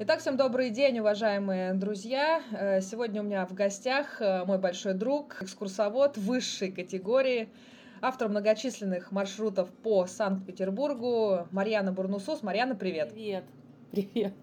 Итак, всем добрый день, уважаемые друзья. Э, сегодня у меня в гостях э, мой большой друг, экскурсовод высшей категории, автор многочисленных маршрутов по Санкт-Петербургу Марьяна Бурнусус. Марьяна, привет. Привет. Привет.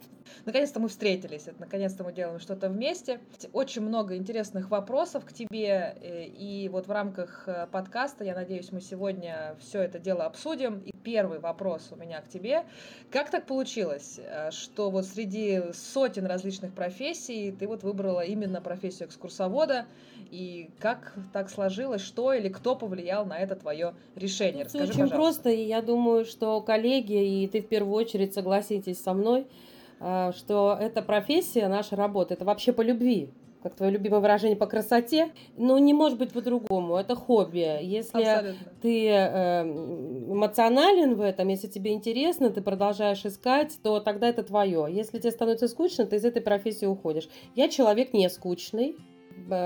Наконец-то мы встретились, наконец-то мы делаем что-то вместе. Очень много интересных вопросов к тебе, э, и вот в рамках э, подкаста, я надеюсь, мы сегодня все это дело обсудим. И первый вопрос у меня к тебе. Как так получилось, э, что вот среди сотен различных профессий ты вот выбрала именно профессию экскурсовода, и как так сложилось, что или кто повлиял на это твое решение? Расскажи, очень пожалуйста. просто, и я думаю, что коллеги, и ты в первую очередь согласитесь со мной, что эта профессия, наша работа, это вообще по любви как твое любимое выражение, по красоте, но не может быть по-другому. Это хобби. Если Абсолютно. ты э, эмоционален в этом, если тебе интересно, ты продолжаешь искать, то тогда это твое. Если тебе становится скучно, ты из этой профессии уходишь. Я человек не скучный, Э,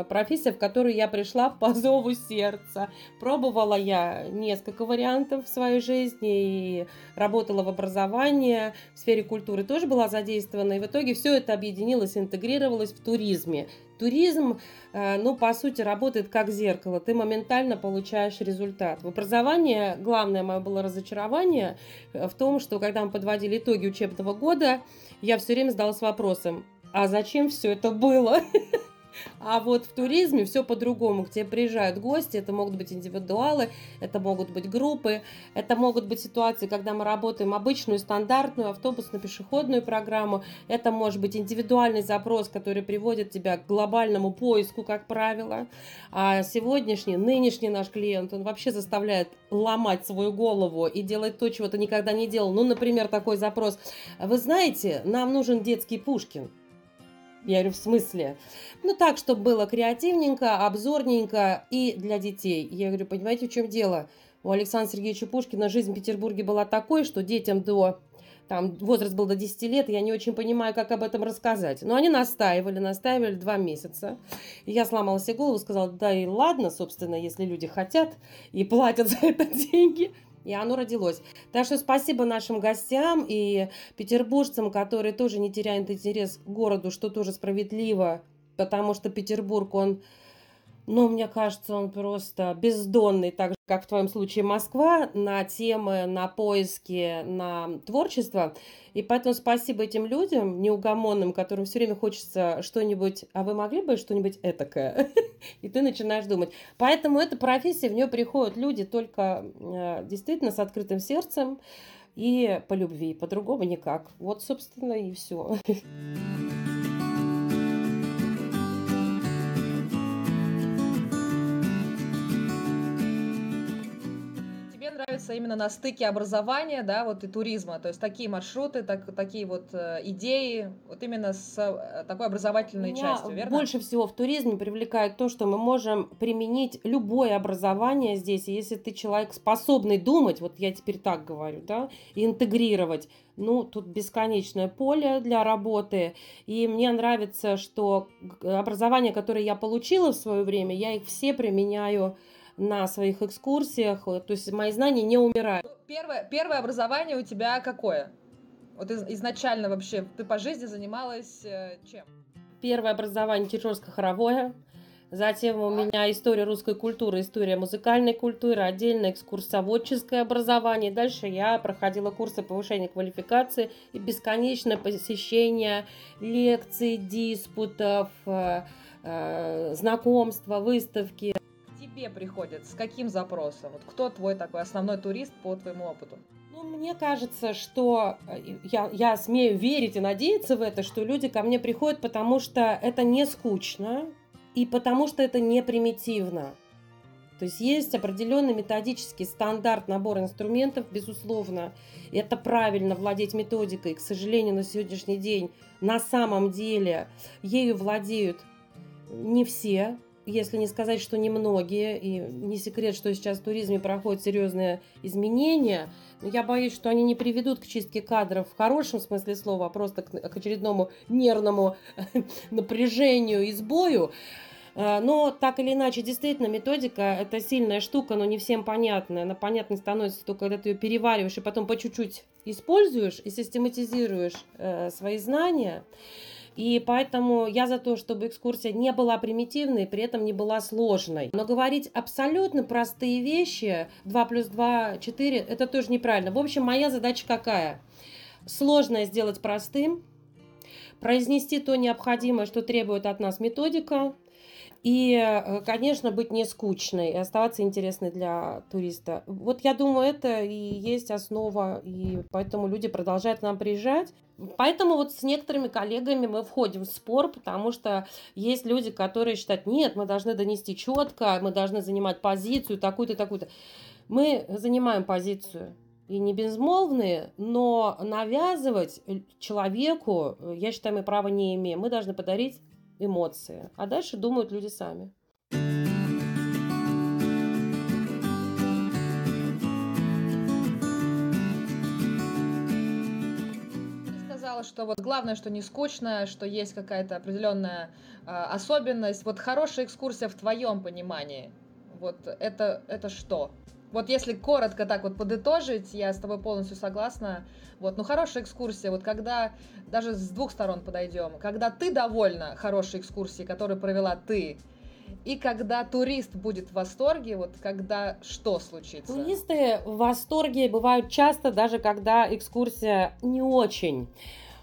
профессия, в которую я пришла по зову сердца. Пробовала я несколько вариантов в своей жизни и работала в образовании, в сфере культуры тоже была задействована. И в итоге все это объединилось, интегрировалось в туризме. Туризм, э, ну, по сути, работает как зеркало. Ты моментально получаешь результат. В образовании главное мое было разочарование э, в том, что когда мы подводили итоги учебного года, я все время задалась вопросом, а зачем все это было? А вот в туризме все по-другому. К тебе приезжают гости, это могут быть индивидуалы, это могут быть группы, это могут быть ситуации, когда мы работаем обычную, стандартную автобусно-пешеходную программу, это может быть индивидуальный запрос, который приводит тебя к глобальному поиску, как правило. А сегодняшний, нынешний наш клиент, он вообще заставляет ломать свою голову и делать то, чего ты никогда не делал. Ну, например, такой запрос. Вы знаете, нам нужен детский Пушкин. Я говорю, в смысле? Ну, так, чтобы было креативненько, обзорненько и для детей. Я говорю, понимаете, в чем дело? У Александра Сергеевича Пушкина жизнь в Петербурге была такой, что детям до там возраст был до 10 лет, я не очень понимаю, как об этом рассказать. Но они настаивали, настаивали два месяца. И я сломала себе голову, сказала, да и ладно, собственно, если люди хотят и платят за это деньги, и оно родилось. Так что спасибо нашим гостям и петербуржцам, которые тоже не теряют интерес к городу, что тоже справедливо, потому что Петербург, он но мне кажется, он просто бездонный, так же, как в твоем случае Москва, на темы, на поиски, на творчество. И поэтому спасибо этим людям неугомонным, которым все время хочется что-нибудь, а вы могли бы что-нибудь этакое? И ты начинаешь думать. Поэтому эта профессия, в нее приходят люди только э, действительно с открытым сердцем и по любви, по-другому никак. Вот, собственно, и все. нравится именно на стыке образования, да, вот и туризма, то есть такие маршруты, так, такие вот э, идеи, вот именно с э, такой образовательной Меня частью, верно? Больше всего в туризме привлекает то, что мы можем применить любое образование здесь, и если ты человек способный думать, вот я теперь так говорю, да, интегрировать, ну, тут бесконечное поле для работы, и мне нравится, что образование, которое я получила в свое время, я их все применяю на своих экскурсиях. То есть мои знания не умирают. Первое, первое образование у тебя какое? Вот из, изначально вообще ты по жизни занималась э, чем? Первое образование Киржорско-хоровое. Затем у меня история русской культуры, история музыкальной культуры, отдельное экскурсоводческое образование. Дальше я проходила курсы повышения квалификации и бесконечное посещение лекций, диспутов, э, э, знакомства, выставки тебе приходят? С каким запросом? Вот кто твой такой основной турист по твоему опыту? Ну, мне кажется, что э, я, я смею верить и надеяться в это, что люди ко мне приходят, потому что это не скучно и потому что это не примитивно. То есть есть определенный методический стандарт, набор инструментов, безусловно. Это правильно владеть методикой. К сожалению, на сегодняшний день на самом деле ею владеют не все, если не сказать, что немногие, и не секрет, что сейчас в туризме проходят серьезные изменения, но я боюсь, что они не приведут к чистке кадров в хорошем смысле слова, а просто к, к очередному нервному напряжению и сбою. А, но так или иначе, действительно, методика – это сильная штука, но не всем понятная. Она понятной становится только когда ты ее перевариваешь и потом по чуть-чуть используешь и систематизируешь э, свои знания. И поэтому я за то, чтобы экскурсия не была примитивной, при этом не была сложной. Но говорить абсолютно простые вещи, 2 плюс 2, 4, это тоже неправильно. В общем, моя задача какая? Сложное сделать простым, произнести то необходимое, что требует от нас методика, и, э, конечно, быть не скучной и оставаться интересной для туриста. Вот я думаю, это и есть основа, и поэтому люди продолжают к нам приезжать. Поэтому вот с некоторыми коллегами мы входим в спор, потому что есть люди, которые считают, нет, мы должны донести четко, мы должны занимать позицию такую-то, такую-то. Мы занимаем позицию и не безмолвные, но навязывать человеку, я считаю, мы права не имеем. Мы должны подарить эмоции. А дальше думают люди сами. Что вот главное, что не скучно, что есть какая-то определенная э, особенность. Вот хорошая экскурсия в твоем понимании, вот это, это что? Вот если коротко так вот подытожить, я с тобой полностью согласна. Вот, ну хорошая экскурсия, вот когда даже с двух сторон подойдем, когда ты довольна хорошей экскурсией, которую провела ты, и когда турист будет в восторге, вот когда что случится? Туристы в восторге бывают часто, даже когда экскурсия не очень.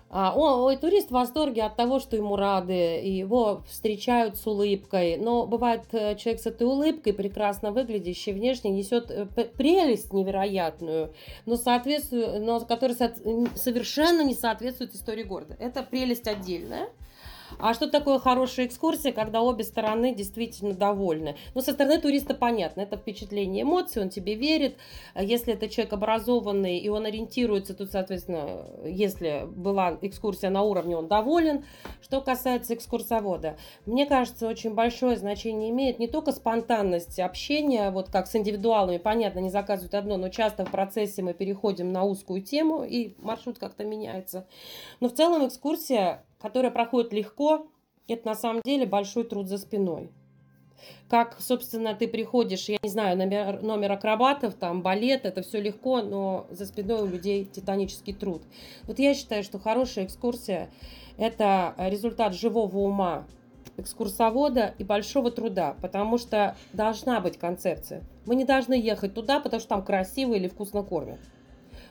А, ой, турист в восторге от того, что ему рады, его встречают с улыбкой. Но бывает э, человек с этой улыбкой, прекрасно выглядящий, внешне несет э, прелесть невероятную, но, соответствует, но которая совершенно не соответствует истории города. Это прелесть отдельная. А что такое хорошая экскурсия, когда обе стороны действительно довольны? Ну, со стороны туриста понятно, это впечатление эмоций, он тебе верит. Если это человек образованный и он ориентируется, тут, соответственно, если была экскурсия на уровне, он доволен. Что касается экскурсовода, мне кажется, очень большое значение имеет не только спонтанность общения, вот как с индивидуалами, понятно, не заказывают одно, но часто в процессе мы переходим на узкую тему, и маршрут как-то меняется. Но в целом экскурсия которая проходит легко, это на самом деле большой труд за спиной. Как, собственно, ты приходишь, я не знаю, номер, номер акробатов, там, балет, это все легко, но за спиной у людей титанический труд. Вот я считаю, что хорошая экскурсия – это результат живого ума экскурсовода и большого труда, потому что должна быть концепция. Мы не должны ехать туда, потому что там красиво или вкусно кормят.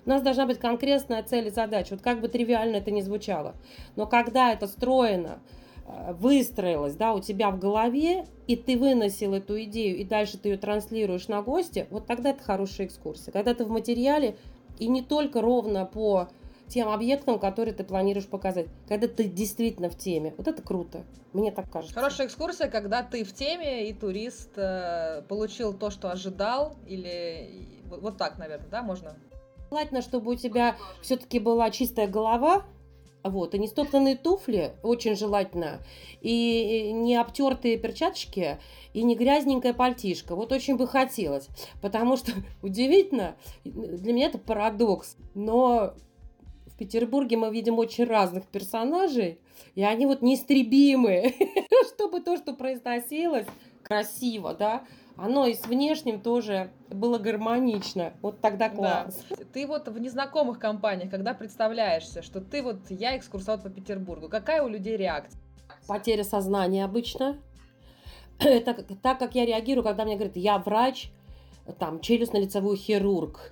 У нас должна быть конкретная цель и задача. Вот как бы тривиально это ни звучало. Но когда это строено, э, выстроилось да, у тебя в голове, и ты выносил эту идею, и дальше ты ее транслируешь на гости, вот тогда это хорошая экскурсия. Когда ты в материале, и не только ровно по тем объектам, которые ты планируешь показать. Когда ты действительно в теме. Вот это круто. Мне так кажется. Хорошая экскурсия, когда ты в теме, и турист э, получил то, что ожидал, или вот, вот так, наверное, да, можно? Желательно, чтобы у тебя все-таки была чистая голова, вот, и не стоптанные туфли, очень желательно, и не обтертые перчаточки, и не грязненькая пальтишка. Вот очень бы хотелось, потому что удивительно, для меня это парадокс, но в Петербурге мы видим очень разных персонажей, и они вот неистребимые, чтобы то, что произносилось, красиво, да, оно и с внешним тоже было гармонично. Вот тогда класс. Да. Ты вот в незнакомых компаниях, когда представляешься, что ты вот я экскурсовод по Петербургу, какая у людей реакция? Потеря сознания обычно. Это так, как я реагирую, когда мне говорят, я врач, там, челюстно-лицевой хирург,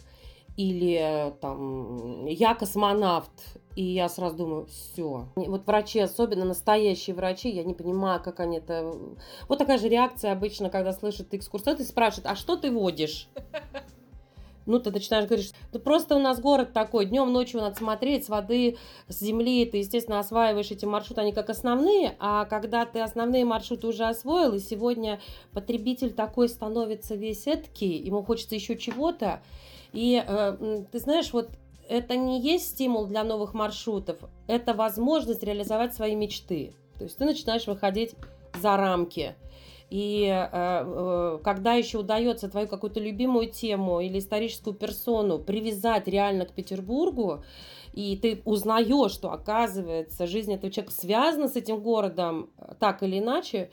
или там я космонавт, и я сразу думаю, все. Вот врачи, особенно настоящие врачи, я не понимаю, как они это... Вот такая же реакция обычно, когда слышат экскурсовод и спрашивают, а что ты водишь? Ну, ты начинаешь говорить, ну просто у нас город такой, днем, ночью надо смотреть с воды, с земли, ты, естественно, осваиваешь эти маршруты, они как основные, а когда ты основные маршруты уже освоил, и сегодня потребитель такой становится весь эткий, ему хочется еще чего-то, и э, ты знаешь, вот это не есть стимул для новых маршрутов, это возможность реализовать свои мечты. То есть ты начинаешь выходить за рамки. И э, э, когда еще удается твою какую-то любимую тему или историческую персону привязать реально к Петербургу, и ты узнаешь, что, оказывается, жизнь этого человека связана с этим городом э, так или иначе,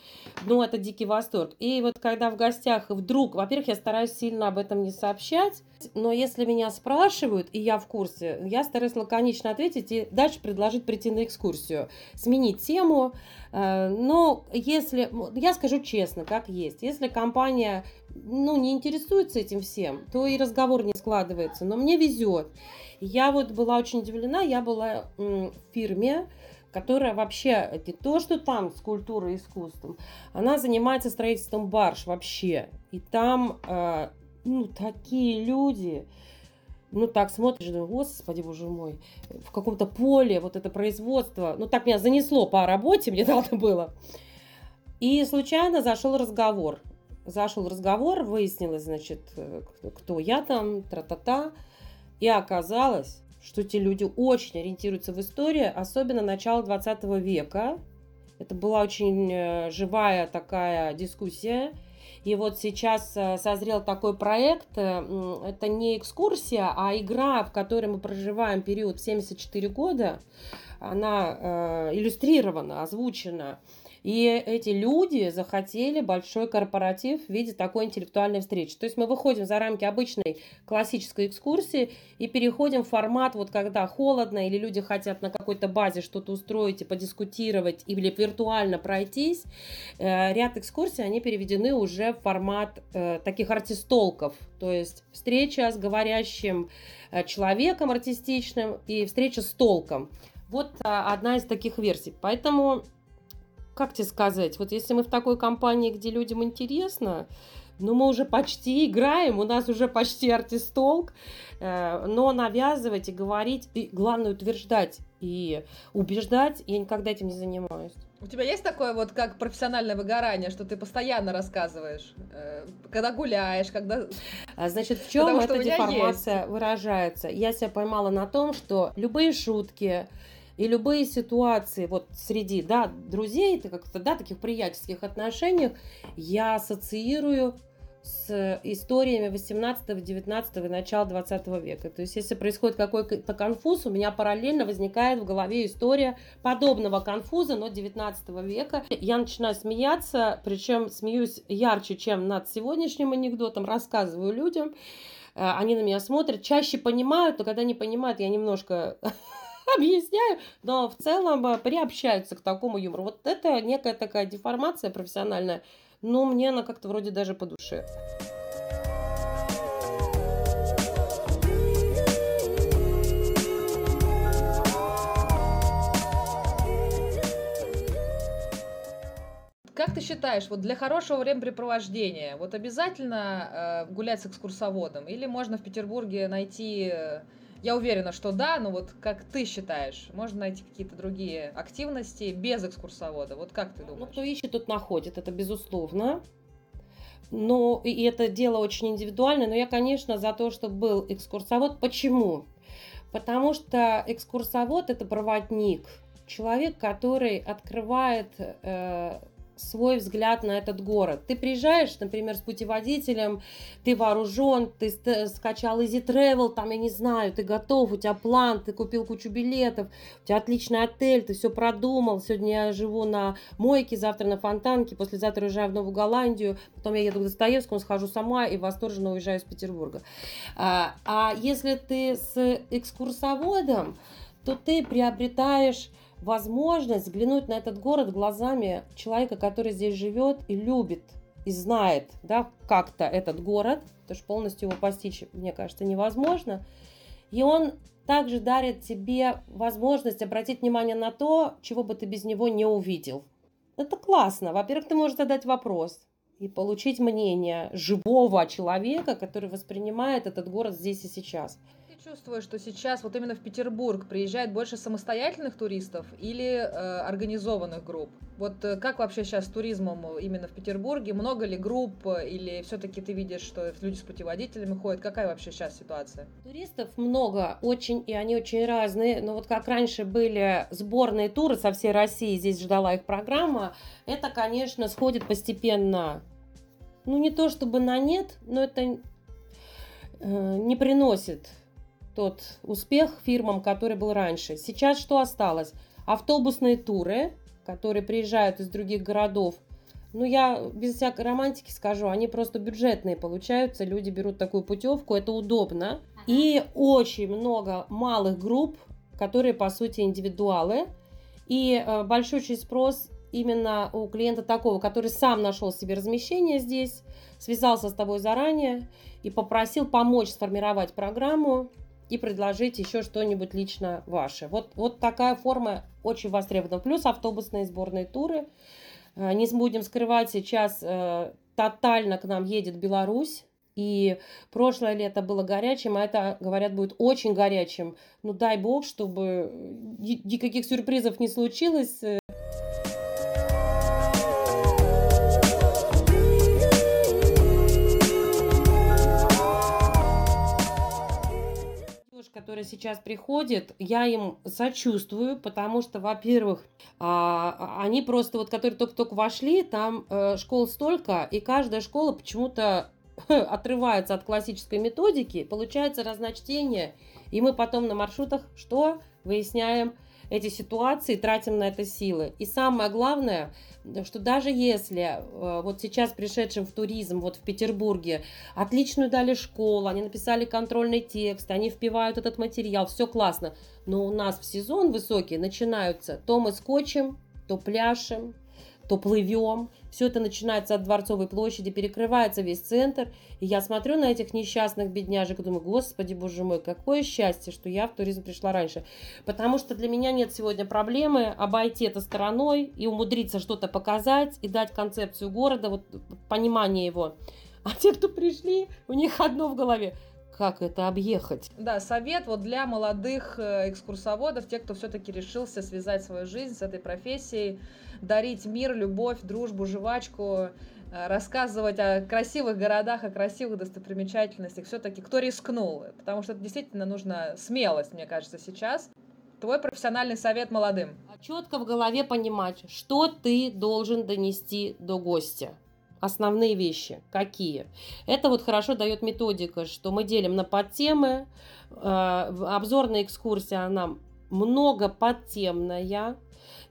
ну, это дикий восторг. И вот когда в гостях вдруг, во-первых, я стараюсь сильно об этом не сообщать, но если меня спрашивают, и я в курсе, я стараюсь лаконично ответить и дальше предложить прийти на экскурсию, сменить тему. Э, но если, я скажу честно, как есть, если компания ну, не интересуется этим всем, то и разговор не складывается. Но мне везет. Я вот была очень удивлена, я была в фирме, которая вообще не то, что там с культурой и искусством, она занимается строительством барж вообще. И там, э, ну, такие люди, ну, так смотришь, думаю, господи, боже мой, в каком-то поле вот это производство, ну, так меня занесло по работе, мне надо было. И случайно зашел разговор. Зашел разговор, выяснилось, значит, э, кто я там, тра-та-та. И оказалось, что те люди очень ориентируются в истории, особенно начала 20 века. Это была очень э, живая такая дискуссия. И вот сейчас э, созрел такой проект. Это не экскурсия, а игра, в которой мы проживаем период 74 года. Она иллюстрирована, озвучена. И эти люди захотели большой корпоратив в виде такой интеллектуальной встречи. То есть мы выходим за рамки обычной классической экскурсии и переходим в формат, вот когда холодно или люди хотят на какой-то базе что-то устроить и подискутировать или виртуально пройтись. Э, ряд экскурсий, они переведены уже в формат э, таких артистолков. То есть встреча с говорящим э, человеком артистичным и встреча с толком. Вот одна из таких версий. Поэтому как тебе сказать, вот если мы в такой компании, где людям интересно, ну, мы уже почти играем, у нас уже почти артистолк, э, но навязывать и говорить, и главное утверждать и убеждать, я никогда этим не занимаюсь. У тебя есть такое вот как профессиональное выгорание, что ты постоянно рассказываешь, э, когда гуляешь, когда... А, значит, в чем эта деформация есть. выражается? Я себя поймала на том, что любые шутки, и любые ситуации вот среди да, друзей, как-то, да, таких приятельских отношениях я ассоциирую с историями 18, 19 и начала 20 века. То есть, если происходит какой-то конфуз, у меня параллельно возникает в голове история подобного конфуза, но 19 века. Я начинаю смеяться, причем смеюсь ярче, чем над сегодняшним анекдотом, рассказываю людям. Э, они на меня смотрят, чаще понимают, но когда не понимают, я немножко объясняю, но в целом э, приобщаются к такому юмору. Вот это некая такая деформация профессиональная, но мне она как-то вроде даже по душе. Как ты считаешь, вот для хорошего времяпрепровождения, вот обязательно э, гулять с экскурсоводом? Или можно в Петербурге найти э, я уверена, что да, но вот как ты считаешь, можно найти какие-то другие активности без экскурсовода? Вот как ты думаешь? Ну, кто ищет, тот находит, это безусловно. Но и это дело очень индивидуальное, но я, конечно, за то, чтобы был экскурсовод. Почему? Потому что экскурсовод – это проводник, человек, который открывает э, свой взгляд на этот город. Ты приезжаешь, например, с путеводителем, ты вооружен, ты скачал Easy Travel, там, я не знаю, ты готов, у тебя план, ты купил кучу билетов, у тебя отличный отель, ты все продумал. Сегодня я живу на Мойке, завтра на Фонтанке, послезавтра уезжаю в Новую Голландию, потом я еду к Достоевскому, схожу сама и восторженно уезжаю из Петербурга. А, а если ты с экскурсоводом, то ты приобретаешь возможность взглянуть на этот город глазами человека, который здесь живет и любит, и знает, да, как-то этот город, потому что полностью его постичь, мне кажется, невозможно. И он также дарит тебе возможность обратить внимание на то, чего бы ты без него не увидел. Это классно. Во-первых, ты можешь задать вопрос и получить мнение живого человека, который воспринимает этот город здесь и сейчас чувствуешь, что сейчас вот именно в Петербург приезжает больше самостоятельных туристов или э, организованных групп? Вот э, как вообще сейчас с туризмом именно в Петербурге? Много ли групп или все-таки ты видишь, что люди с путеводителями ходят? Какая вообще сейчас ситуация? Туристов много, очень, и они очень разные. Но вот как раньше были сборные туры со всей России, здесь ждала их программа, это, конечно, сходит постепенно. Ну, не то чтобы на нет, но это э, не приносит тот успех фирмам, который был раньше. Сейчас что осталось? Автобусные туры, которые приезжают из других городов. Ну, я без всякой романтики скажу, они просто бюджетные получаются. Люди берут такую путевку, это удобно. И очень много малых групп, которые, по сути, индивидуалы. И э, большой очень спрос именно у клиента такого, который сам нашел себе размещение здесь, связался с тобой заранее и попросил помочь сформировать программу и предложить еще что-нибудь лично ваше. Вот, вот такая форма очень востребована. Плюс автобусные сборные туры. Э, не будем скрывать, сейчас э, тотально к нам едет Беларусь. И прошлое лето было горячим, а это, говорят, будет очень горячим. Ну, дай бог, чтобы никаких сюрпризов не случилось. Которые сейчас приходят, я им сочувствую, потому что, во-первых, а, они просто вот, которые только-только вошли, там э, школ столько, и каждая школа почему-то отрывается от классической методики, получается разночтение, и мы потом на маршрутах что? Выясняем эти ситуации, тратим на это силы. И самое главное, что даже если э, вот сейчас пришедшим в туризм, вот в Петербурге, отличную дали школу, они написали контрольный текст, они впивают этот материал, все классно, но у нас в сезон высокий начинаются то мы скотчем, то пляшем, то плывем. Все это начинается от Дворцовой площади, перекрывается весь центр. И я смотрю на этих несчастных бедняжек и думаю, господи, боже мой, какое счастье, что я в туризм пришла раньше. Потому что для меня нет сегодня проблемы обойти это стороной и умудриться что-то показать и дать концепцию города, вот понимание его. А те, кто пришли, у них одно в голове – как это объехать. Да, совет вот для молодых э, экскурсоводов, тех, кто все-таки решился связать свою жизнь с этой профессией, дарить мир, любовь, дружбу, жвачку, э, рассказывать о красивых городах, о красивых достопримечательностях. Все-таки кто рискнул? Потому что это действительно нужна смелость, мне кажется, сейчас. Твой профессиональный совет молодым. Четко в голове понимать, что ты должен донести до гостя основные вещи. Какие? Это вот хорошо дает методика, что мы делим на подтемы. Э, обзорная экскурсия, она много подтемная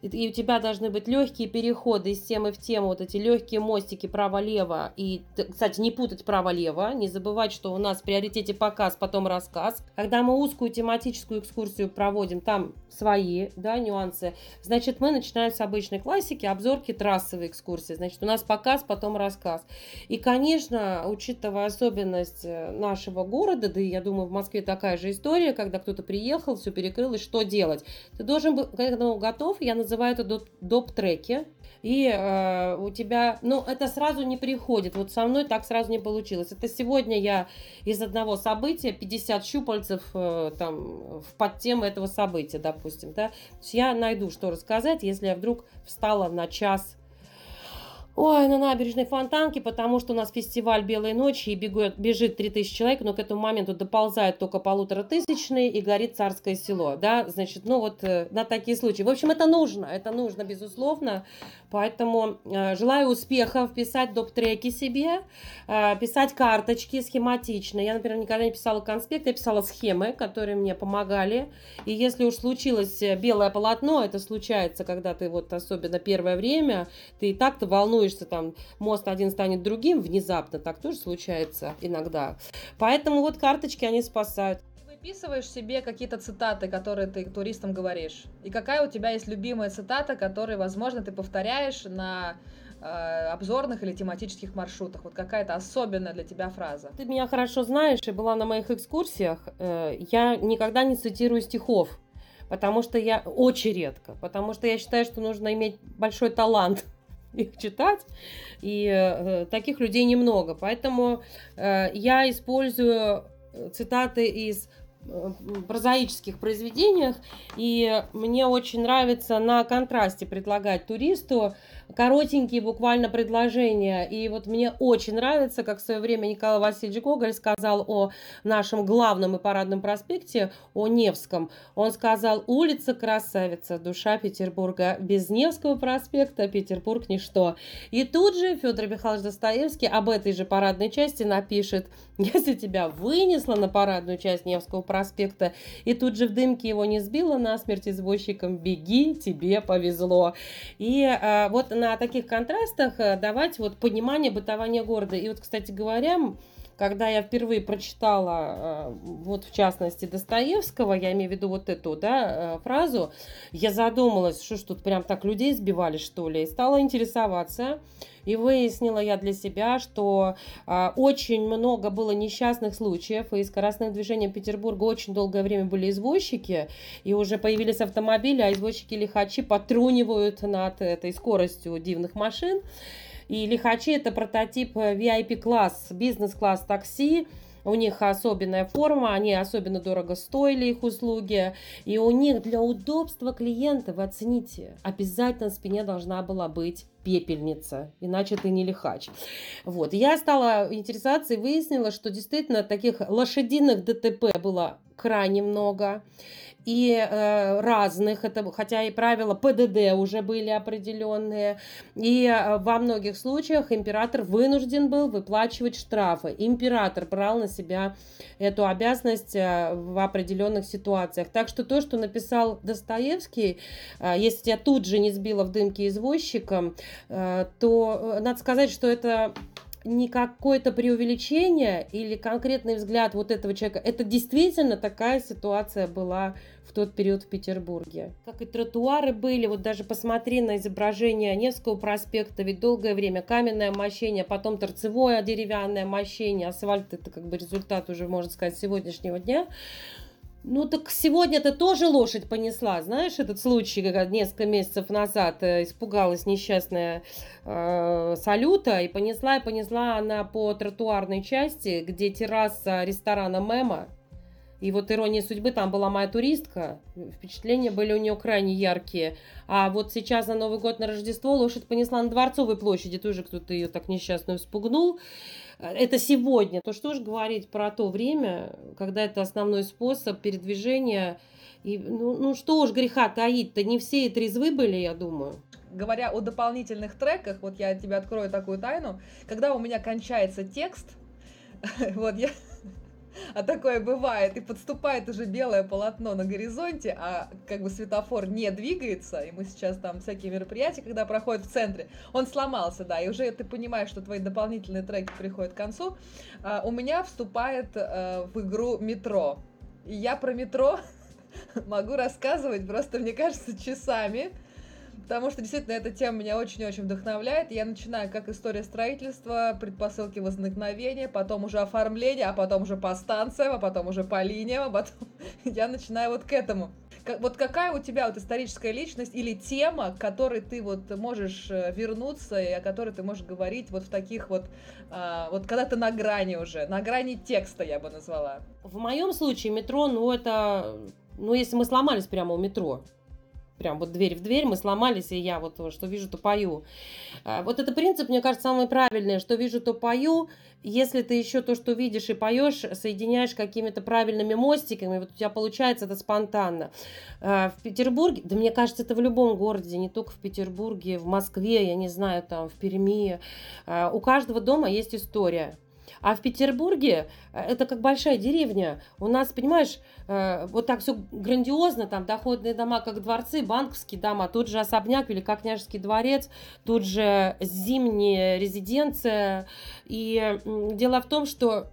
и у тебя должны быть легкие переходы из темы в тему, вот эти легкие мостики право-лево. И, кстати, не путать право-лево, не забывать, что у нас в приоритете показ, потом рассказ. Когда мы узкую тематическую экскурсию проводим, там свои да, нюансы, значит, мы начинаем с обычной классики, обзорки трассовой экскурсии. Значит, у нас показ, потом рассказ. И, конечно, учитывая особенность э, нашего города, да и я думаю, в Москве такая же история, когда кто-то приехал, все перекрылось, что делать? Ты должен быть к этому готов, я называю называют это доп-треки. И э, у тебя, ну, это сразу не приходит. Вот со мной так сразу не получилось. Это сегодня я из одного события 50 щупальцев э, там в подтему этого события, допустим, да. То есть я найду, что рассказать, если я вдруг встала на час Ой, на набережной Фонтанки, потому что у нас фестиваль «Белой ночи» и бегут, бежит 3000 человек, но к этому моменту доползает только полутора тысячные и горит Царское село, да, значит, ну вот э, на такие случаи. В общем, это нужно, это нужно, безусловно, поэтому э, желаю успехов писать доп-треки себе, э, писать карточки схематично. Я, например, никогда не писала конспект, я писала схемы, которые мне помогали, и если уж случилось э, белое полотно, это случается, когда ты вот особенно первое время, ты и так-то волнуешь волнуешься, там, мост один станет другим внезапно, так тоже случается иногда. Поэтому вот карточки, они спасают. Выписываешь себе какие-то цитаты, которые ты туристам говоришь? И какая у тебя есть любимая цитата, которую, возможно, ты повторяешь на э, обзорных или тематических маршрутах? Вот какая-то особенная для тебя фраза. Ты меня хорошо знаешь и была на моих экскурсиях. Э, я никогда не цитирую стихов, потому что я очень редко, потому что я считаю, что нужно иметь большой талант их читать, и э, таких людей немного. Поэтому э, я использую э, цитаты из Э, прозаических произведениях, и мне очень нравится на контрасте предлагать туристу коротенькие буквально предложения. И вот мне очень нравится, как в свое время Николай Васильевич Гоголь сказал о нашем главном и парадном проспекте, о Невском. Он сказал, улица красавица, душа Петербурга. Без Невского проспекта Петербург ничто. И тут же Федор Михайлович Достоевский об этой же парадной части напишет, если тебя вынесло на парадную часть Невского проспекта, и тут же в дымке его не сбила насмерть извозчиком, беги, тебе повезло. И а, вот на таких контрастах э, давать вот понимание бытования города. И вот, кстати говоря, когда я впервые прочитала, э, вот в частности Достоевского, я имею в виду вот эту да, э, фразу, я задумалась, что ж тут прям так людей сбивали, что ли, и стала интересоваться. И выяснила я для себя, что а, очень много было несчастных случаев, и скоростным движением Петербурга очень долгое время были извозчики, и уже появились автомобили, а извозчики-лихачи потрунивают над этой скоростью дивных машин. И лихачи это прототип VIP-класс, бизнес-класс такси. У них особенная форма, они особенно дорого стоили их услуги. И у них для удобства клиента, вы оцените, обязательно на спине должна была быть пепельница, иначе ты не лихач. Вот. Я стала интересоваться и выяснила, что действительно таких лошадиных ДТП было крайне много и э, разных, это, хотя и правила ПДД уже были определенные, и э, во многих случаях император вынужден был выплачивать штрафы. Император брал на себя эту обязанность э, в определенных ситуациях. Так что то, что написал Достоевский, э, если тебя тут же не сбило в дымке извозчиком, э, то э, надо сказать, что это не какое-то преувеличение или конкретный взгляд вот этого человека. Это действительно такая ситуация была в тот период в Петербурге. Как и тротуары были, вот даже посмотри на изображение Невского проспекта, ведь долгое время каменное мощение, потом торцевое деревянное мощение, асфальт это как бы результат уже, можно сказать, сегодняшнего дня. Ну так сегодня-то тоже лошадь понесла, знаешь, этот случай, когда несколько месяцев назад э, испугалась несчастная э, салюта и понесла, и понесла она по тротуарной части, где терраса ресторана Мема, и вот ирония судьбы, там была моя туристка, впечатления были у нее крайне яркие. А вот сейчас на Новый год, на Рождество лошадь понесла на Дворцовой площади, тоже кто-то ее так несчастную спугнул. Это сегодня. То что же говорить про то время, когда это основной способ передвижения. И, ну, ну что уж греха таить-то, не все и трезвы были, я думаю говоря о дополнительных треках, вот я тебе открою такую тайну, когда у меня кончается текст, вот я а такое бывает, и подступает уже белое полотно на горизонте, а как бы светофор не двигается, и мы сейчас там всякие мероприятия, когда проходят в центре, он сломался, да, и уже ты понимаешь, что твои дополнительные треки приходят к концу, а, у меня вступает а, в игру метро. И я про метро могу рассказывать просто, мне кажется, часами, потому что действительно эта тема меня очень-очень вдохновляет. Я начинаю как история строительства, предпосылки возникновения, потом уже оформление, а потом уже по станциям, а потом уже по линиям, а потом я начинаю вот к этому. Вот какая у тебя вот историческая личность или тема, к которой ты вот можешь э, вернуться и о которой ты можешь говорить вот в таких вот, а, вот когда ты на грани уже, на грани текста я бы назвала? В моем случае метро, ну это, ну если мы сломались прямо у метро, прям вот дверь в дверь, мы сломались, и я вот что вижу, то пою. А, вот это принцип, мне кажется, самый правильный, что вижу, то пою. Если ты еще то, что видишь и поешь, соединяешь какими-то правильными мостиками, вот у тебя получается это спонтанно. А, в Петербурге, да мне кажется, это в любом городе, не только в Петербурге, в Москве, я не знаю, там, в Перми. А, у каждого дома есть история. А в Петербурге э, это как большая деревня. У нас, понимаешь, э, вот так все грандиозно, там доходные дома, как дворцы, банковские дома, тут же особняк, Великокняжеский дворец, тут же зимняя резиденция. И дело в том, что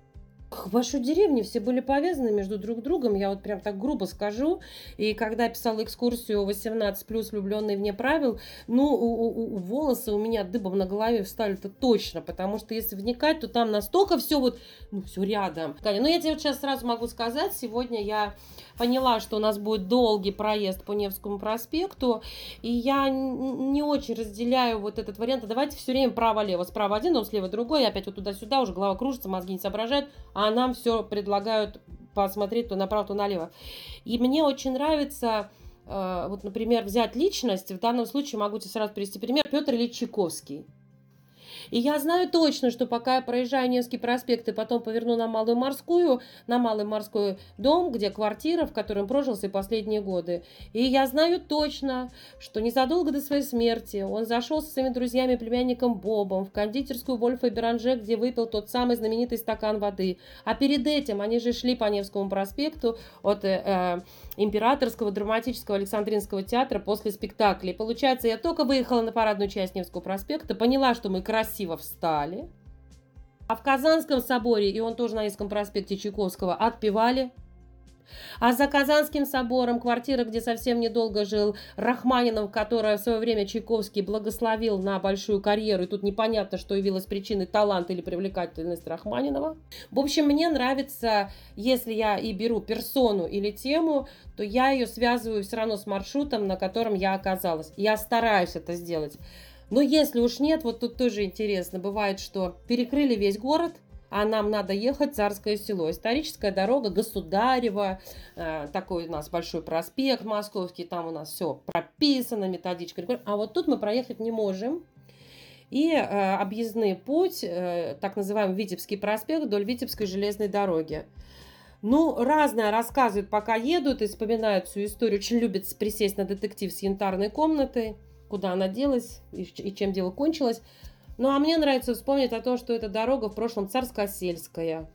в вашей деревне все были повязаны между друг другом, я вот прям так грубо скажу. И когда писала экскурсию 18 плюс влюбленные вне правил, ну, у, у, у волосы у меня дыбом на голове встали-то точно, потому что если вникать, то там настолько все вот, ну, все рядом. Ну, я тебе вот сейчас сразу могу сказать, сегодня я поняла, что у нас будет долгий проезд по Невскому проспекту, и я не очень разделяю вот этот вариант. Давайте все время право-лево, справа один, но слева другой, и опять вот туда-сюда, уже голова кружится, мозги не соображают, а нам все предлагают посмотреть то направо, то налево. И мне очень нравится э, вот, например, взять личность, в данном случае могу тебе сразу привести пример, Петр Ильич Чайковский. И я знаю точно, что пока я проезжаю Невский проспект и потом поверну на Малую Морскую, на Малый Морской дом, где квартира, в котором прожил все последние годы. И я знаю точно, что незадолго до своей смерти он зашел со своими друзьями и племянником Бобом в кондитерскую Вольфа Беранже, где выпил тот самый знаменитый стакан воды. А перед этим они же шли по Невскому проспекту от э, э Императорского драматического Александринского театра после спектакля. И получается, я только выехала на парадную часть Невского проспекта, поняла, что мы красиво встали. А в Казанском соборе, и он тоже на Невском проспекте Чайковского, отпевали а за Казанским собором, квартира, где совсем недолго жил Рахманинов, которая в свое время Чайковский благословил на большую карьеру, и тут непонятно, что явилось причиной таланта или привлекательность Рахманинова. В общем, мне нравится, если я и беру персону или тему, то я ее связываю все равно с маршрутом, на котором я оказалась. Я стараюсь это сделать. Но если уж нет, вот тут тоже интересно, бывает, что перекрыли весь город – а нам надо ехать в Царское село. Историческая дорога Государева, э, такой у нас большой проспект московский, там у нас все прописано, методичка. А вот тут мы проехать не можем. И э, объездный путь, э, так называемый Витебский проспект вдоль Витебской железной дороги. Ну, разное рассказывают, пока едут и вспоминают всю историю. Очень любят присесть на детектив с янтарной комнатой, куда она делась и, и чем дело кончилось. Ну, а мне нравится вспомнить о том, что эта дорога в прошлом царско-сельская.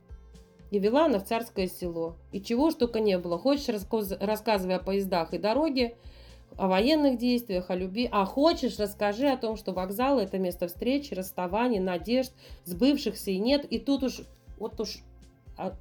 И вела она в царское село. И чего ж не было. Хочешь, рассказ... рассказывай о поездах и дороге, о военных действиях, о любви. А хочешь, расскажи о том, что вокзал – это место встречи, расставаний, надежд, сбывшихся и нет. И тут уж, вот уж а,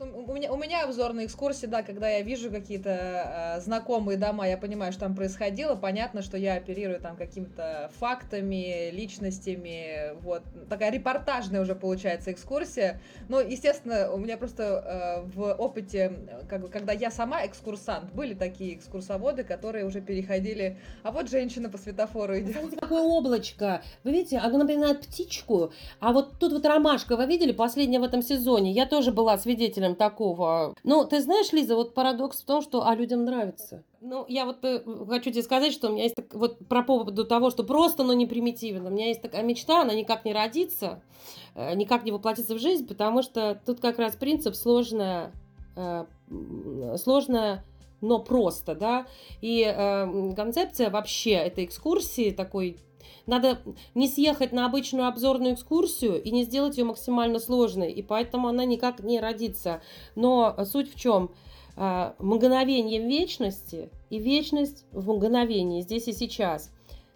развлекайся – у меня, у меня обзорные экскурсии, да, когда я вижу какие-то э, знакомые дома, я понимаю, что там происходило, понятно, что я оперирую там какими-то фактами, личностями, вот, такая репортажная уже получается экскурсия, но, естественно, у меня просто э, в опыте, как бы, когда я сама экскурсант, были такие экскурсоводы, которые уже переходили, а вот женщина по светофору идет. Смотрите, какое облачко, вы видите, оно напоминает птичку, а вот тут вот ромашка, вы видели, последняя в этом сезоне, я тоже была свидетелем свидетелем такого. Ну, ты знаешь, Лиза, вот парадокс в том, что а людям нравится. Ну, я вот э, хочу тебе сказать, что у меня есть так, вот про поводу того, что просто, но не примитивно. У меня есть такая мечта, она никак не родится, э, никак не воплотится в жизнь, потому что тут как раз принцип сложная, э, сложная но просто, да, и э, концепция вообще этой экскурсии такой надо не съехать на обычную обзорную экскурсию и не сделать ее максимально сложной, и поэтому она никак не родится. Но суть в чем? А, мгновение вечности и вечность в мгновении, здесь и сейчас.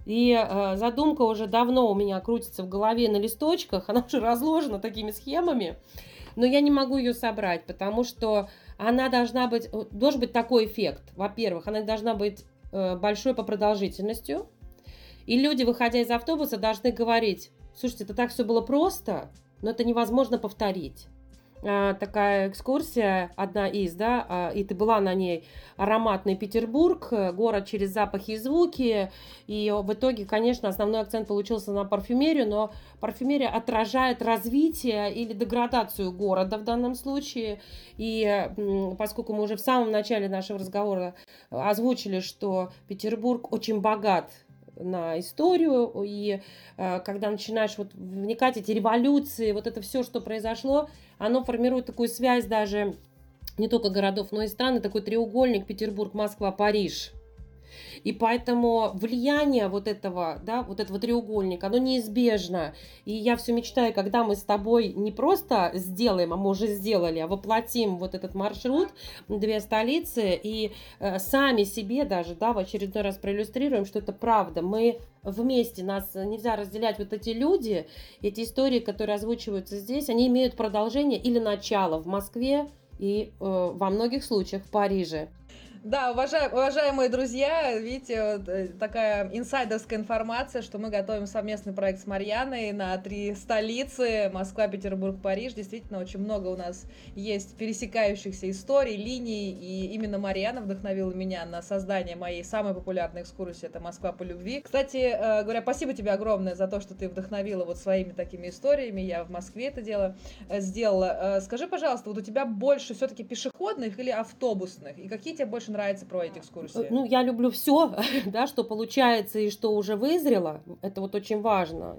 И э, задумка уже давно у меня крутится в голове на листочках, она уже разложена такими схемами, но я не могу ее собрать, потому что она должна быть, должен быть такой эффект. Во-первых, она должна быть э, большой по продолжительностью, и люди, выходя из автобуса, должны говорить, слушайте, это так все было просто, но это невозможно повторить. А, такая экскурсия, одна из, да, а, и ты была на ней, ароматный Петербург, город через запахи и звуки, и в итоге, конечно, основной акцент получился на парфюмерию, но парфюмерия отражает развитие или деградацию города в данном случае, и поскольку мы уже в самом начале нашего разговора озвучили, что Петербург очень богат на историю, и э, когда начинаешь вот вникать эти революции, вот это все, что произошло, оно формирует такую связь даже не только городов, но и стран, такой треугольник Петербург, Москва, Париж – и поэтому влияние вот этого, да, вот этого треугольника, оно неизбежно. И я все мечтаю, когда мы с тобой не просто сделаем, а мы уже сделали, а воплотим вот этот маршрут, две столицы, и э, сами себе даже, да, в очередной раз проиллюстрируем, что это правда. Мы вместе, нас нельзя разделять вот эти люди, эти истории, которые озвучиваются здесь, они имеют продолжение или начало в Москве и э, во многих случаях в Париже. Да, уважаем, уважаемые друзья, видите, вот э, такая инсайдерская информация, что мы готовим совместный проект с Марьяной на три столицы, Москва, Петербург, Париж. Действительно, очень много у нас есть пересекающихся историй, линий, и именно Марьяна вдохновила меня на создание моей самой популярной экскурсии, это Москва по любви. Кстати, э, говоря, спасибо тебе огромное за то, что ты вдохновила вот своими такими историями, я в Москве это дело э, сделала. Скажи, пожалуйста, вот у тебя больше все-таки пешеходных или автобусных, и какие тебе больше нравится про эти экскурсии? Ну, я люблю все, да, что получается и что уже вызрело. Это вот очень важно.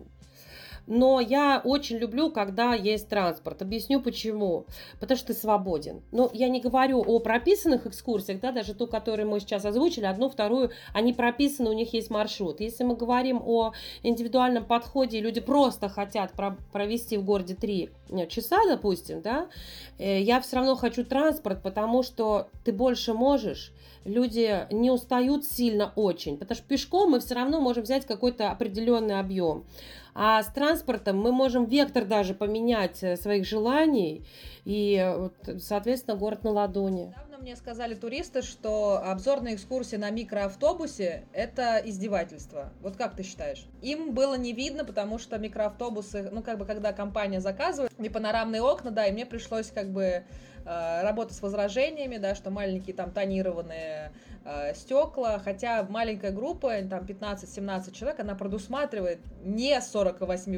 Но я очень люблю, когда есть транспорт. Объясню почему. Потому что ты свободен. Но я не говорю о прописанных экскурсиях, да, даже ту, которую мы сейчас озвучили, одну, вторую, они прописаны, у них есть маршрут. Если мы говорим о индивидуальном подходе, люди просто хотят провести в городе три э, часа, допустим, да, э, я все равно хочу транспорт, потому что ты больше можешь, люди не устают сильно очень, потому что пешком мы все равно можем взять какой-то определенный объем. А с транспортом мы можем вектор даже поменять э, своих желаний, и, э, соответственно, город на ладони. Недавно мне сказали туристы, что обзорные экскурсии на микроавтобусе – это издевательство. Вот как ты считаешь? Им было не видно, потому что микроавтобусы, ну, как бы, когда компания заказывает, и панорамные окна, да, и мне пришлось, как бы, э, работать с возражениями, да, что маленькие там тонированные э, стекла, хотя маленькая группа, там 15-17 человек, она предусматривает не 48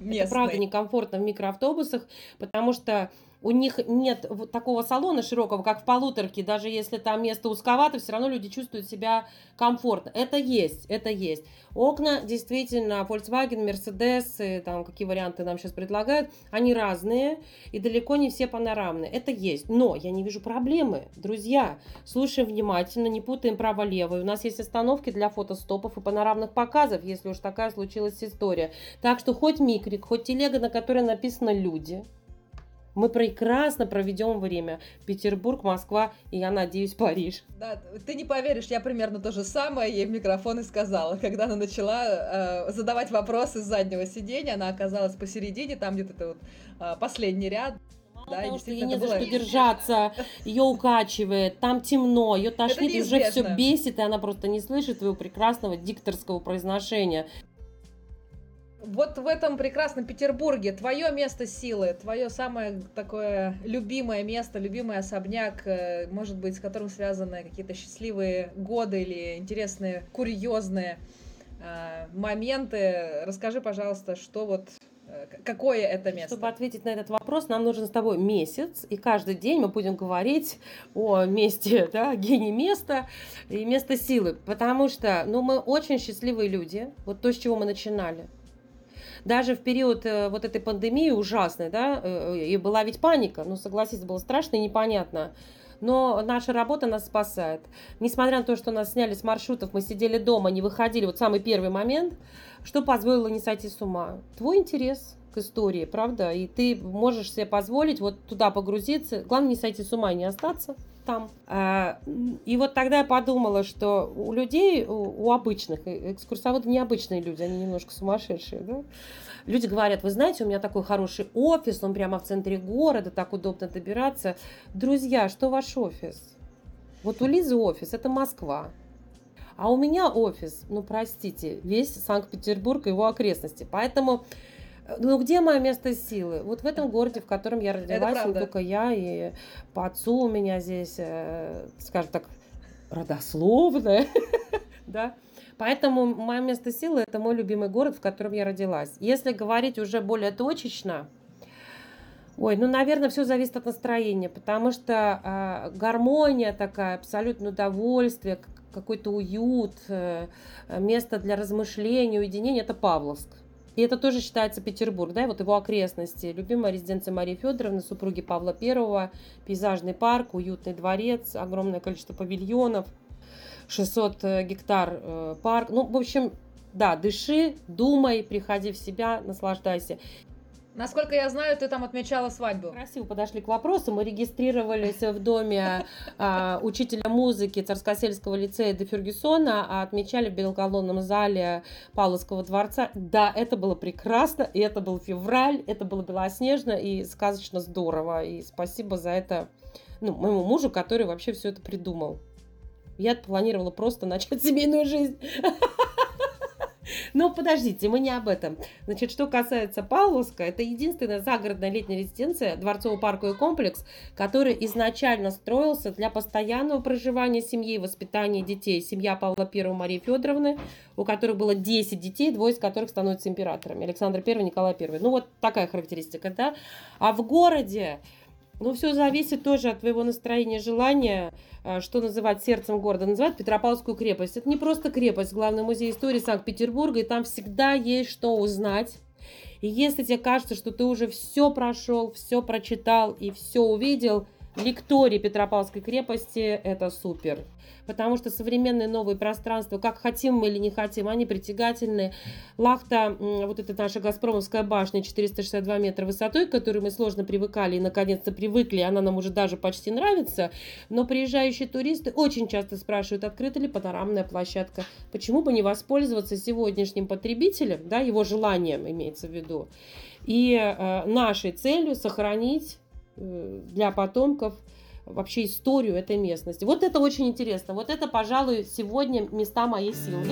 местный. Это правда некомфортно в микроавтобусах, потому что у них нет такого салона широкого, как в полуторке, даже если там место узковато, все равно люди чувствуют себя комфортно. Это есть, это есть. Окна действительно, Volkswagen, Mercedes, там какие варианты нам сейчас предлагают, они разные и далеко не все панорамные. Это есть. Но я не вижу проблемы. Друзья, слушаем внимательно, не путаем право-лево. У нас есть остановки для фотостопов и панорамных показов, если уж такая случилась история. Так что хоть микрик, хоть телега, на которой написано «люди», мы прекрасно проведем время. Петербург, Москва и, я надеюсь, Париж. Да, ты не поверишь, я примерно то же самое ей в микрофон и сказала. Когда она начала э, задавать вопросы с заднего сиденья, она оказалась посередине, там где-то вот э, последний ряд. Да, потому что ей не за что держаться, ее укачивает, там темно, ее тошнит, уже все бесит, и она просто не слышит твоего прекрасного дикторского произношения. Вот в этом прекрасном Петербурге твое место силы, твое самое такое любимое место, любимый особняк, э, может быть, с которым связаны какие-то счастливые годы или интересные, курьезные э, моменты. Расскажи, пожалуйста, что вот э, Какое это место? Чтобы ответить на этот вопрос, нам нужен с тобой месяц, и каждый день мы будем говорить о месте, да, гене места и место силы, потому что, ну, мы очень счастливые люди, вот то, с чего мы начинали даже в период э, вот этой пандемии ужасной, да, э, и была ведь паника, ну, согласитесь, было страшно и непонятно. Но наша работа нас спасает. Несмотря на то, что нас сняли с маршрутов, мы сидели дома, не выходили, вот самый первый момент, что позволило не сойти с ума? Твой интерес к истории, правда? И ты можешь себе позволить вот туда погрузиться. Главное не сойти с ума и не остаться там. А, и вот тогда я подумала, что у людей, у обычных, э, экскурсоводы необычные люди, они немножко сумасшедшие, да? Люди говорят, вы знаете, у меня такой хороший офис, он прямо в центре города, так удобно добираться. Друзья, что ваш офис? Вот у Лизы офис – это Москва. А у меня офис, ну простите, весь Санкт-Петербург и его окрестности. Поэтому ну, где мое место силы? Вот в этом городе, в котором я родилась, вот только я, и по отцу у меня здесь, э, скажем так, родословная, да. Поэтому мое место силы – это мой любимый город, в котором я родилась. Если говорить уже более точечно, Ой, ну, наверное, все зависит от настроения, потому что э, гармония такая, абсолютное удовольствие, какой-то уют, э, место для размышления, уединения – это Павловск. И это тоже считается Петербург, да, и вот его окрестности. Любимая резиденция Марии Федоровны, супруги Павла Первого, пейзажный парк, уютный дворец, огромное количество павильонов, 600 э, гектар э, парк. Ну, в общем, да, дыши, думай, приходи в себя, наслаждайся. Насколько я знаю, ты там отмечала свадьбу. Красиво подошли к вопросу. Мы регистрировались в доме а, учителя музыки Царскосельского лицея де Фергюсона, а отмечали в белоколонном зале Павловского дворца. Да, это было прекрасно, и это был февраль, это было белоснежно и сказочно здорово. И спасибо за это ну, моему мужу, который вообще все это придумал. Я планировала просто начать семейную жизнь. Но подождите, мы не об этом. Значит, что касается Павловска, это единственная загородная летняя резиденция, дворцово-парковый комплекс, который изначально строился для постоянного проживания семьи и воспитания детей. Семья Павла I Марии Федоровны, у которых было 10 детей, двое из которых становятся императорами. Александр I, Николай I. Ну, вот такая характеристика, да. А в городе Ну, все зависит тоже от твоего настроения, желания, а, что называть сердцем города. Называют Петропавловскую крепость. Это не просто крепость, главный музей истории Санкт-Петербурга, и там всегда есть что узнать. И если тебе кажется, что ты уже все прошел, все прочитал и все увидел, лекторий Петропавловской крепости – это супер потому что современные новые пространства, как хотим мы или не хотим, они притягательны. Лахта, вот эта наша Газпромовская башня, 462 метра высотой, к которой мы сложно привыкали и наконец-то привыкли, она нам уже даже почти нравится, но приезжающие туристы очень часто спрашивают, открыта ли панорамная площадка. Почему бы не воспользоваться сегодняшним потребителем, да, его желанием имеется в виду, и э, нашей целью сохранить для потомков вообще историю этой местности. Вот это очень интересно. Вот это, пожалуй, сегодня места моей силы.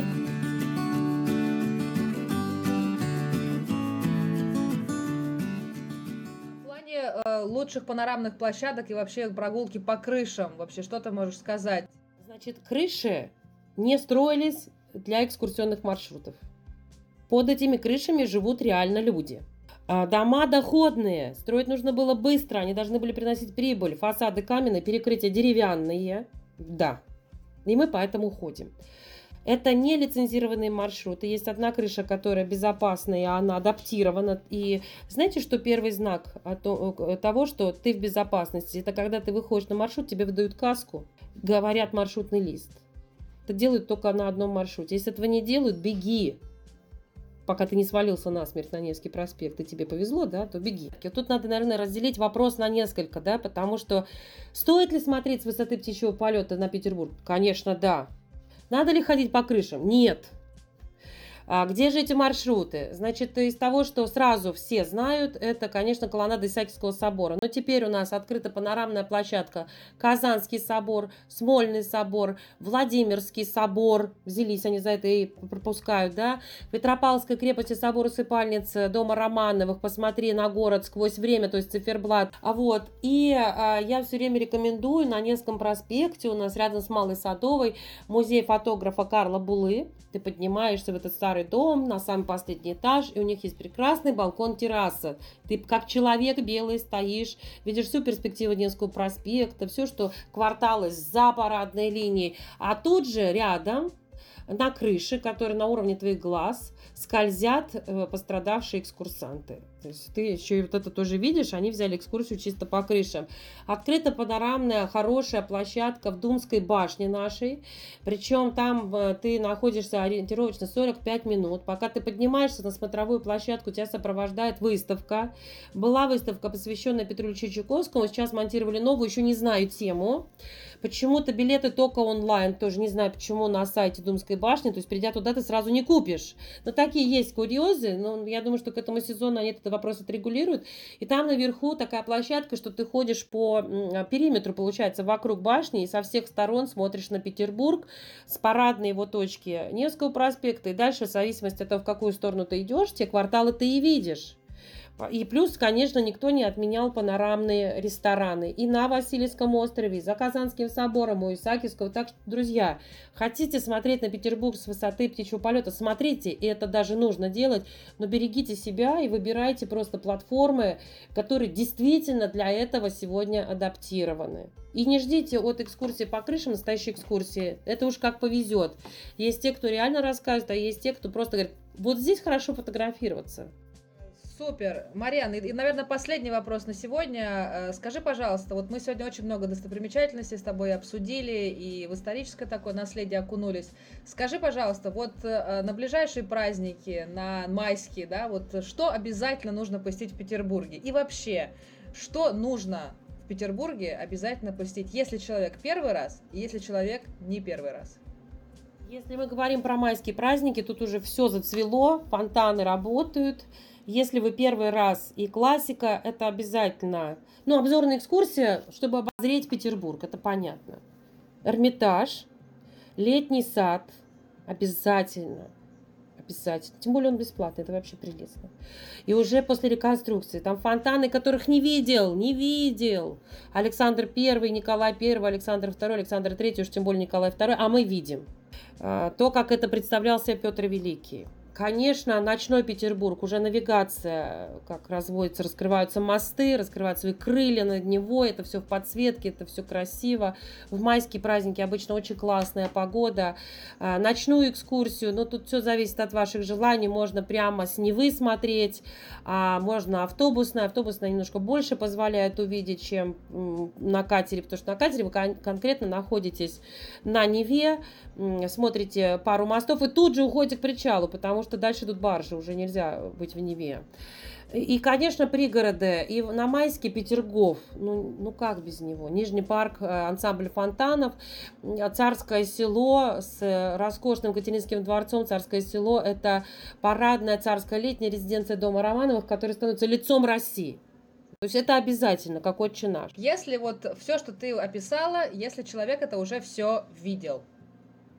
В плане э, лучших панорамных площадок и вообще прогулки по крышам, вообще что ты можешь сказать? Значит, крыши не строились для экскурсионных маршрутов. Под этими крышами живут реально люди. А, дома доходные. Строить нужно было быстро. Они должны были приносить прибыль. Фасады каменные, перекрытия деревянные. Да. И мы поэтому ходим. Это не лицензированные маршруты. Есть одна крыша, которая безопасная, и она адаптирована. И знаете, что первый знак того, что ты в безопасности? Это когда ты выходишь на маршрут, тебе выдают каску, говорят маршрутный лист. Это делают только на одном маршруте. Если этого не делают, беги пока ты не свалился насмерть на Невский проспект, и тебе повезло, да, то беги. Тут надо, наверное, разделить вопрос на несколько, да, потому что стоит ли смотреть с высоты птичьего полета на Петербург? Конечно, да. Надо ли ходить по крышам? Нет. А где же эти маршруты? Значит, из того, что сразу все знают, это, конечно, колоннада Исаакиевского собора. Но теперь у нас открыта панорамная площадка Казанский собор, Смольный собор, Владимирский собор. Взялись они за это и пропускают, да? Петропавловская крепость и собор усыпальницы дома Романовых. Посмотри на город сквозь время, то есть циферблат. А вот, и а, я все время рекомендую на Невском проспекте у нас рядом с Малой Садовой музей фотографа Карла Булы. Ты поднимаешься в этот старый старый дом на самый последний этаж, и у них есть прекрасный балкон-терраса. Ты как человек белый стоишь, видишь всю перспективу Невского проспекта, все, что кварталы за парадной линией. А тут же рядом на крыше, которая на уровне твоих глаз, скользят э, пострадавшие экскурсанты. То есть ты еще и вот это тоже видишь, они взяли экскурсию чисто по крышам. Открыта панорамная хорошая площадка в Думской башне нашей. Причем там э, ты находишься ориентировочно 45 минут. Пока ты поднимаешься на смотровую площадку, тебя сопровождает выставка. Была выставка, посвященная Петру Ильичу Чайковскому. Сейчас монтировали новую, еще не знаю тему. Почему-то билеты только онлайн, тоже не знаю почему, на сайте Думской башни. То есть придя туда, ты сразу не купишь. Но такие есть курьезы. Но я думаю, что к этому сезону они это вопрос отрегулируют. И там наверху такая площадка, что ты ходишь по периметру, получается, вокруг башни и со всех сторон смотришь на Петербург с парадной его точки Невского проспекта. И дальше, в зависимости от того, в какую сторону ты идешь, те кварталы ты и видишь. И плюс, конечно, никто не отменял панорамные рестораны и на Васильевском острове, и за Казанским собором, у Исаакиевского. Так что, друзья, хотите смотреть на Петербург с высоты птичьего полета, смотрите, и это даже нужно делать, но берегите себя и выбирайте просто платформы, которые действительно для этого сегодня адаптированы. И не ждите от экскурсии по крышам настоящей экскурсии. Это уж как повезет. Есть те, кто реально рассказывает, а есть те, кто просто говорит, вот здесь хорошо фотографироваться. Супер. Марьян, и, наверное, последний вопрос на сегодня. Э, скажи, пожалуйста, вот мы сегодня очень много достопримечательностей с тобой обсудили и в историческое такое наследие окунулись. Скажи, пожалуйста, вот э, на ближайшие праздники, на майские, да, вот что обязательно нужно посетить в Петербурге? И вообще, что нужно в Петербурге обязательно посетить, если человек первый раз, если человек не первый раз? Если мы говорим про майские праздники, тут уже все зацвело, фонтаны работают, если вы первый раз и классика, это обязательно. Ну, обзорная экскурсия, чтобы обозреть Петербург, это понятно. Эрмитаж, летний сад, обязательно. Обязательно. Тем более он бесплатный, это вообще прелестно. И уже после реконструкции, там фонтаны, которых не видел, не видел. Александр Первый, Николай Первый, Александр Второй, Александр Третий, уж тем более Николай Второй, а мы видим. А, то, как это представлялся Петр Великий Конечно, ночной Петербург, уже навигация, как разводится, раскрываются мосты, раскрывают свои крылья над него, это все в подсветке, это все красиво. В майские праздники обычно очень классная погода. А, ночную экскурсию, ну тут все зависит от ваших желаний, можно прямо с Невы смотреть, а можно автобусная, автобусная немножко больше позволяет увидеть, чем на катере, потому что на катере вы конкретно находитесь на Неве, смотрите пару мостов и тут же уходите к причалу, потому что дальше тут баржи, уже нельзя быть в Неве. И, конечно, пригороды. И на Майске Петергоф. Ну, ну как без него? Нижний парк, э, ансамбль фонтанов, Царское село с роскошным Катеринским дворцом. Царское село – это парадная царская летняя резиденция Дома Романовых, которая становится лицом России. То есть это обязательно, как отче наш. Если вот все, что ты описала, если человек это уже все видел,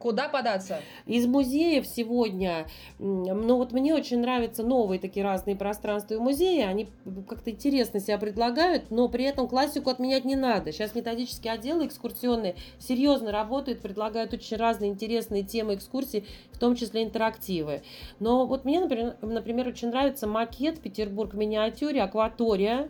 Куда податься? Из музеев сегодня, ну вот мне очень нравятся новые такие разные пространства и музеи, они как-то интересно себя предлагают, но при этом классику отменять не надо. Сейчас методические отделы экскурсионные серьезно работают, предлагают очень разные интересные темы экскурсий, в том числе интерактивы. Но вот мне, например, например очень нравится макет Петербург миниатюре, акватория,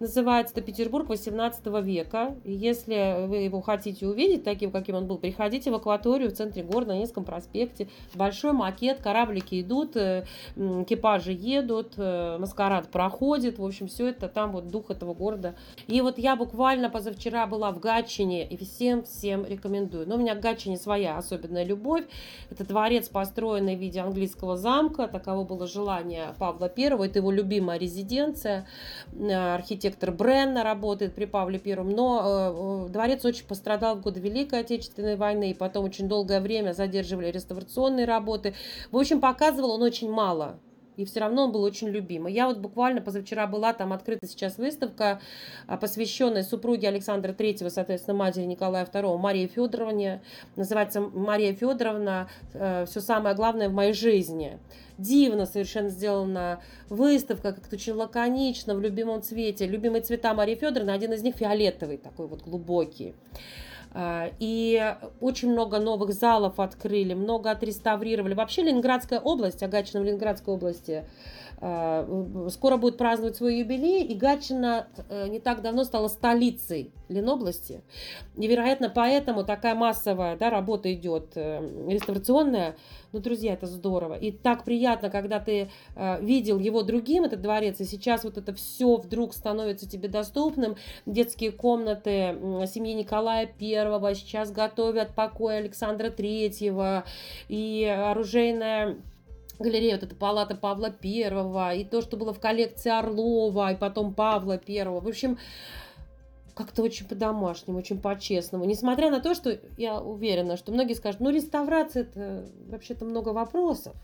Называется это Петербург 18 века. Если вы его хотите увидеть таким, каким он был, приходите в акваторию в центре города, на Невском проспекте. Большой макет, кораблики идут, э, экипажи едут, э, маскарад проходит. В общем, все это там вот дух этого города. И вот я буквально позавчера была в Гатчине и всем-всем рекомендую. Но у меня к Гатчине своя особенная любовь. Это дворец, построенный в виде английского замка. Таково было желание Павла I. Это его любимая резиденция. Э, архитектор Бренна работает при Павле Первом, но э, дворец очень пострадал в годы Великой Отечественной войны, и потом очень долгое время задерживали реставрационные работы. В общем, показывал он очень мало и все равно он был очень любимый. Я вот буквально позавчера была, там открыта сейчас выставка, а, посвященная супруге Александра Третьего, соответственно, матери Николая II, Марии Федоровне. Называется «Мария Федоровна. Э, все самое главное в моей жизни». Дивно совершенно сделана выставка, как-то очень лаконично, в любимом цвете. Любимые цвета Марии Федоровны, один из них фиолетовый, такой вот глубокий. А, и очень много новых залов открыли, много отреставрировали. Вообще Ленинградская область, Агачина в Ленинградской области, скоро будет праздновать свой юбилей, и Гатчина э, не так давно стала столицей Ленобласти. И, вероятно, поэтому такая массовая да, работа идет э, реставрационная. Ну, друзья, это здорово. И так приятно, когда ты э, видел его другим, этот дворец, и сейчас вот это все вдруг становится тебе доступным. Детские комнаты семьи Николая Первого сейчас готовят покой Александра Третьего, и оружейная галерея, вот эта палата Павла Первого, и то, что было в коллекции Орлова, и потом Павла Первого. В общем, как-то очень по-домашнему, очень по-честному. Несмотря на то, что я уверена, что многие скажут, ну, реставрация это вообще-то много вопросов.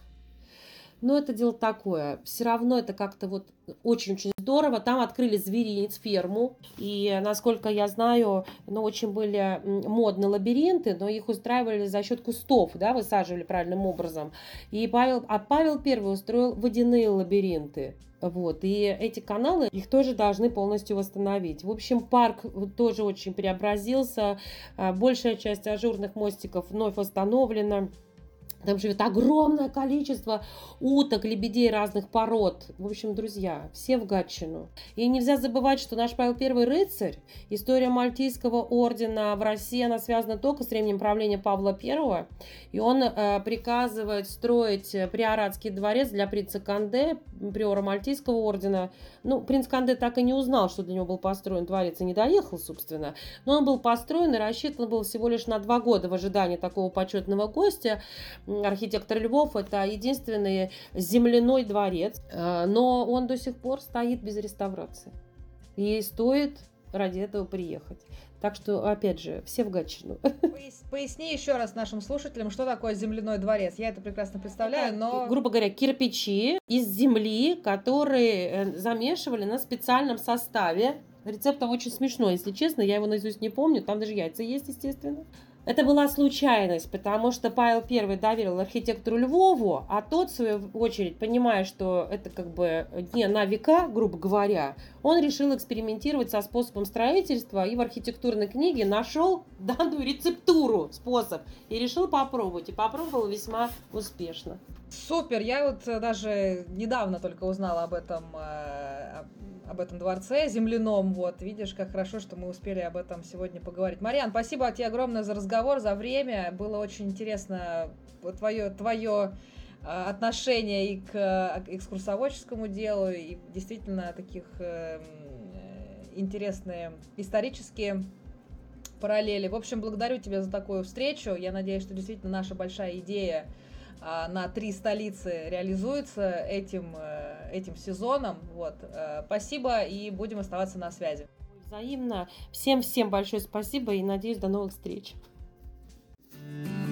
Но это дело такое. Все равно это как-то вот очень-очень здорово. Там открыли зверинец, ферму. И, насколько я знаю, ну, очень были модные лабиринты, но их устраивали за счет кустов, да, высаживали правильным образом. И Павел, а Павел Первый устроил водяные лабиринты. Вот, и эти каналы, их тоже должны полностью восстановить. В общем, парк тоже очень преобразился. А, большая часть ажурных мостиков вновь восстановлена. Там живет огромное количество уток, лебедей разных пород. В общем, друзья, все в Гатчину. И нельзя забывать, что наш Павел Первый рыцарь, история Мальтийского ордена в России, она связана только с временем правления Павла Первого. И он э, приказывает строить приоратский дворец для принца Канде, приора Мальтийского ордена. Ну, принц Канде так и не узнал, что для него был построен дворец, и не доехал, собственно. Но он был построен и рассчитан был всего лишь на два года в ожидании такого почетного гостя архитектор Львов, это единственный земляной дворец, э, но он до сих пор стоит без реставрации. И стоит ради этого приехать. Так что, опять же, все в Гатчину. Поясни еще раз нашим слушателям, что такое земляной дворец. Я это прекрасно представляю, но... Грубо говоря, кирпичи из земли, которые э, замешивали на специальном составе. Рецепт там очень смешной, если честно. Я его наизусть не помню. Там даже яйца есть, естественно. Это была случайность, потому что Павел I доверил архитектору Львову, а тот, в свою очередь, понимая, что это как бы не на века, грубо говоря, он решил экспериментировать со способом строительства и в архитектурной книге нашел данную рецептуру, способ, и решил попробовать. И попробовал весьма успешно. Супер! Я вот э, даже недавно только узнала об этом, э, об этом дворце земляном. Вот, видишь, как хорошо, что мы успели об этом сегодня поговорить. Мариан, спасибо тебе огромное за разговор, за время. Было очень интересно твое, твое э, отношение и к экскурсоводческому делу, и действительно таких интересные исторические параллели. В общем, благодарю тебя за такую встречу. Я надеюсь, что действительно наша большая идея а, на три столицы реализуется этим, э, этим сезоном. Вот. Э, спасибо и будем оставаться на связи. Взаимно. Всем-всем большое спасибо и надеюсь, до новых встреч. thank you